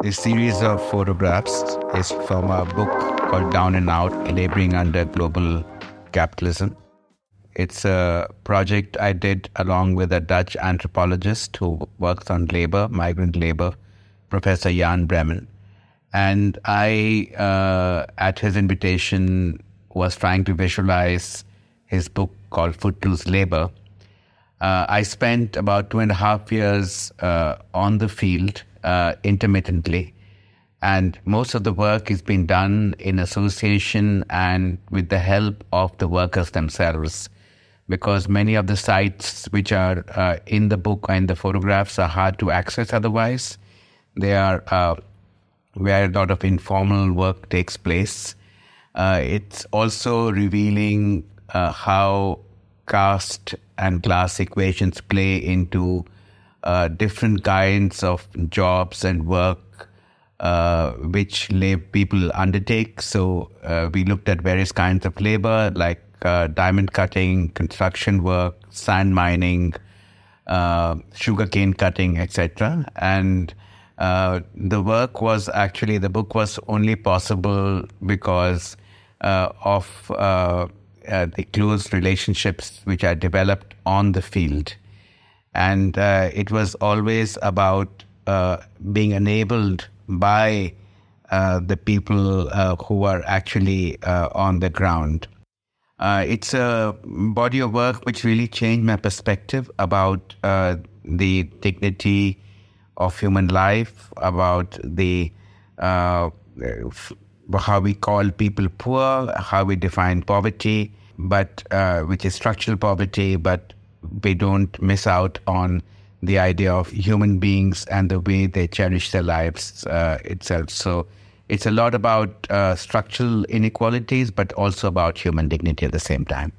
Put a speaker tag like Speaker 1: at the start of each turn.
Speaker 1: This series of photographs is from a book called Down and Out Laboring Under Global Capitalism. It's a project I did along with a Dutch anthropologist who works on labor, migrant labor, Professor Jan Breman. And I, uh, at his invitation, was trying to visualize his book called Footloose Labor. Uh, I spent about two and a half years uh, on the field uh, intermittently, and most of the work is being done in association and with the help of the workers themselves. Because many of the sites which are uh, in the book and the photographs are hard to access otherwise. They are uh, where a lot of informal work takes place. Uh, it's also revealing how caste and class equations play into uh, different kinds of jobs and work uh, which lab people undertake. So uh, we looked at various kinds of labor like uh, diamond cutting, construction work, sand mining, uh, sugarcane cutting, etc. And uh, the work was actually the book was only possible because of uh, the close relationships which I developed on the field, and uh, it was always about uh, being enabled by uh, the people uh, who are actually uh, on the ground. It's a body of work which really changed my perspective about the dignity of human life, about the how we call people poor, how we define poverty, but uh, which is structural poverty, but we don't miss out on the idea of human beings and the way they cherish their lives uh, itself. So it's a lot about uh, structural inequalities, but also about human dignity at the same time.